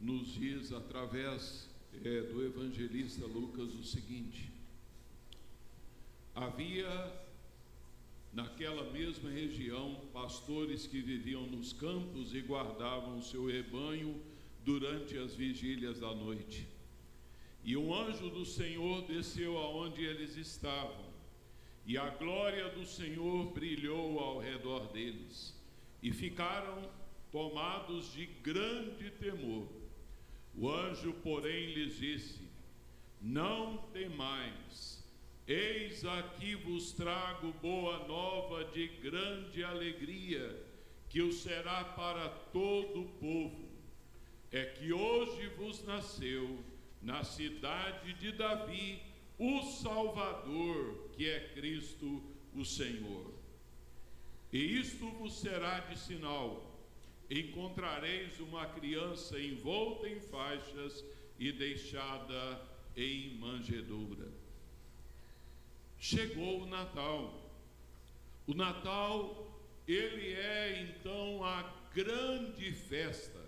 nos diz através é, do evangelista Lucas o seguinte: havia naquela mesma região pastores que viviam nos campos e guardavam seu rebanho durante as vigílias da noite. E um anjo do Senhor desceu aonde eles estavam, e a glória do Senhor brilhou ao redor deles, e ficaram tomados de grande temor. O anjo, porém, lhes disse: Não temais, eis aqui vos trago boa nova de grande alegria, que o será para todo o povo. É que hoje vos nasceu na cidade de Davi o Salvador, que é Cristo o Senhor. E isto vos será de sinal: encontrareis uma criança envolta em faixas e deixada em manjedoura. Chegou o Natal. O Natal, ele é então a grande festa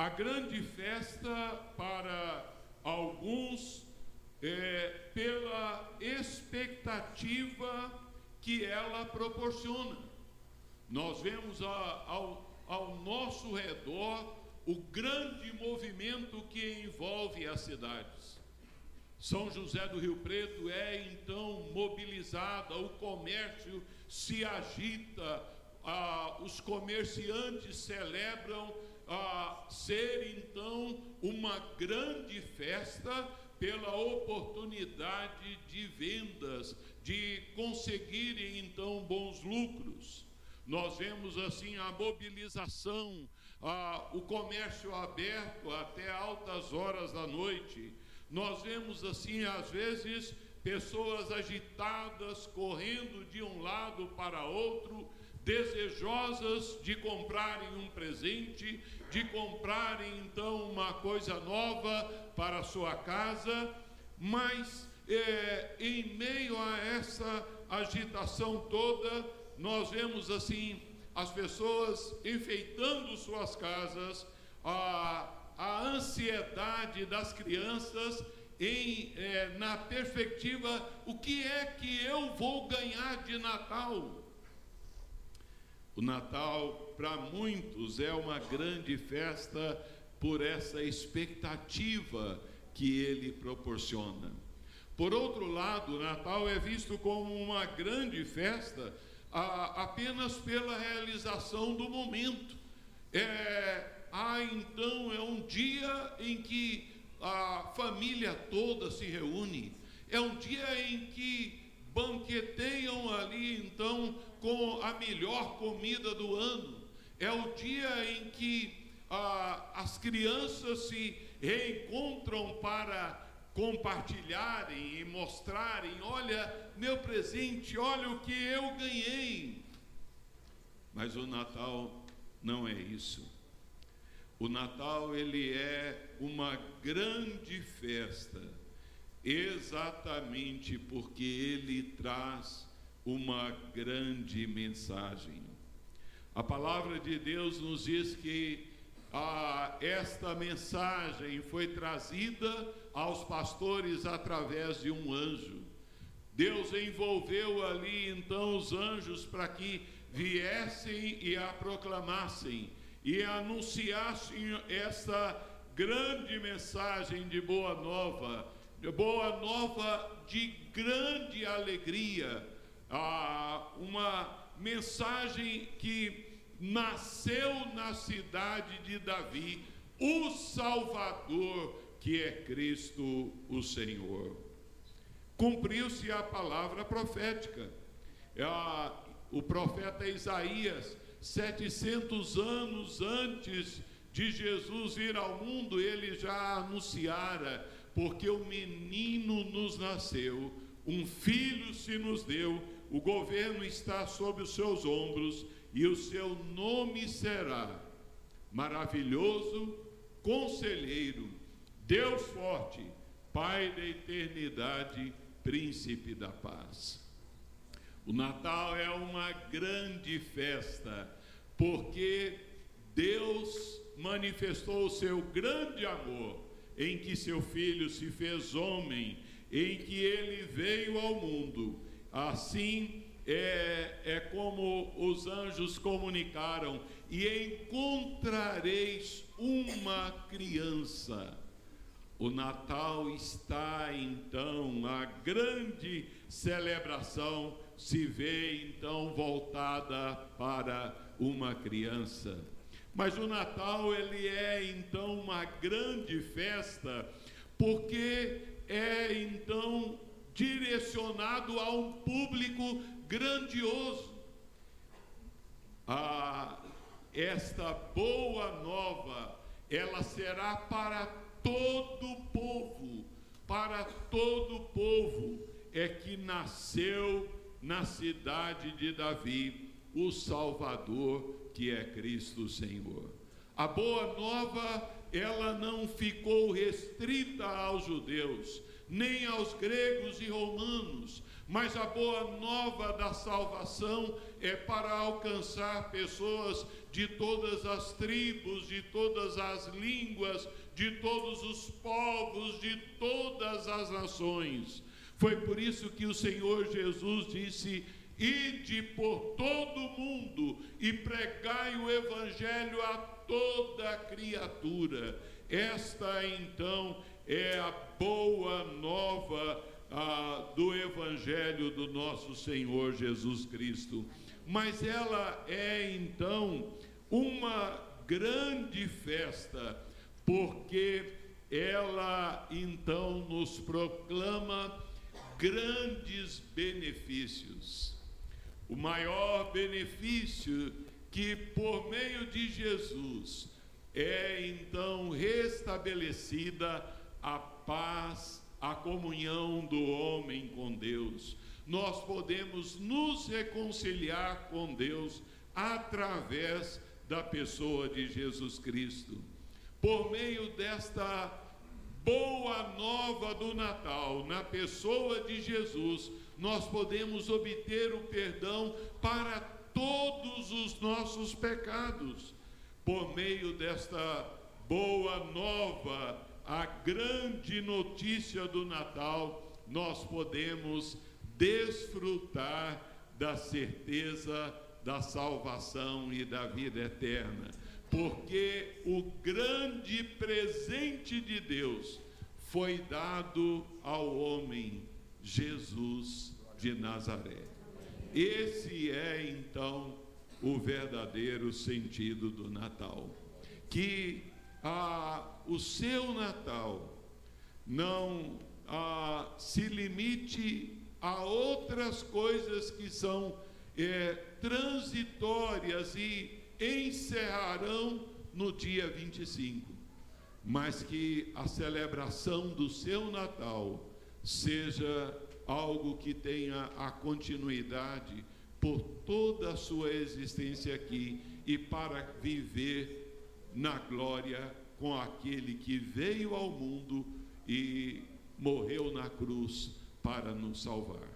a grande festa para alguns é, pela expectativa que ela proporciona. Nós vemos a, ao, ao nosso redor o grande movimento que envolve as cidades. São José do Rio Preto é então mobilizada, o comércio se agita, ah, os comerciantes celebram a ser então uma grande festa pela oportunidade de vendas, de conseguirem então bons lucros. Nós vemos assim a mobilização, a, o comércio aberto até altas horas da noite. Nós vemos assim, às vezes, pessoas agitadas, correndo de um lado para outro, desejosas de comprarem um presente, de comprarem então uma coisa nova para a sua casa, mas é, em meio a essa agitação toda, nós vemos assim as pessoas enfeitando suas casas, a, a ansiedade das crianças em, é, na perspectiva: o que é que eu vou ganhar de Natal? O Natal, para muitos, é uma grande festa por essa expectativa que ele proporciona. Por outro lado, o Natal é visto como uma grande festa a, apenas pela realização do momento. É, ah, então é um dia em que a família toda se reúne, é um dia em que banqueteiam ali então com a melhor comida do ano. É o dia em que ah, as crianças se reencontram para compartilharem e mostrarem: olha, meu presente, olha o que eu ganhei. Mas o Natal não é isso. O Natal ele é uma grande festa, exatamente porque ele traz uma grande mensagem. A palavra de Deus nos diz que ah, esta mensagem foi trazida aos pastores através de um anjo. Deus envolveu ali então os anjos para que viessem e a proclamassem e anunciassem esta grande mensagem de boa nova, de boa nova de grande alegria ah, uma mensagem que nasceu na cidade de Davi, o Salvador, que é Cristo o Senhor. Cumpriu-se a palavra profética. Ah, o profeta Isaías, 700 anos antes de Jesus vir ao mundo, ele já anunciara, porque o menino nos nasceu, um filho se nos deu, o governo está sob os seus ombros e o seu nome será maravilhoso, conselheiro, Deus forte, Pai da eternidade, príncipe da paz. O Natal é uma grande festa, porque Deus manifestou o seu grande amor em que seu filho se fez homem, em que ele veio ao mundo. Assim é, é como os anjos comunicaram: e encontrareis uma criança. O Natal está então, a grande celebração se vê então voltada para uma criança. Mas o Natal ele é então uma grande festa, porque é então direcionado a um público grandioso. Ah, esta boa nova, ela será para todo povo, para todo povo é que nasceu na cidade de Davi o Salvador, que é Cristo Senhor. A boa nova, ela não ficou restrita aos judeus, nem aos gregos e romanos, mas a boa nova da salvação é para alcançar pessoas de todas as tribos, de todas as línguas, de todos os povos, de todas as nações. Foi por isso que o Senhor Jesus disse: Ide por todo o mundo e pregai o Evangelho a toda criatura. Esta então é a boa nova ah, do Evangelho do nosso Senhor Jesus Cristo. Mas ela é então uma grande festa, porque ela então nos proclama grandes benefícios. O maior benefício que por meio de Jesus é então restabelecida a paz, a comunhão do homem com Deus. Nós podemos nos reconciliar com Deus através da pessoa de Jesus Cristo. Por meio desta boa nova do Natal, na pessoa de Jesus, nós podemos obter o perdão para todos os nossos pecados. Por meio desta boa nova, a grande notícia do Natal, nós podemos desfrutar da certeza da salvação e da vida eterna. Porque o grande presente de Deus foi dado ao homem Jesus de Nazaré. Esse é então o verdadeiro sentido do Natal. Que ah, o seu Natal não ah, se limite a outras coisas que são é, transitórias e encerrarão no dia 25, mas que a celebração do seu Natal seja algo que tenha a continuidade por toda a sua existência aqui e para viver na glória com aquele que veio ao mundo e morreu na cruz para nos salvar.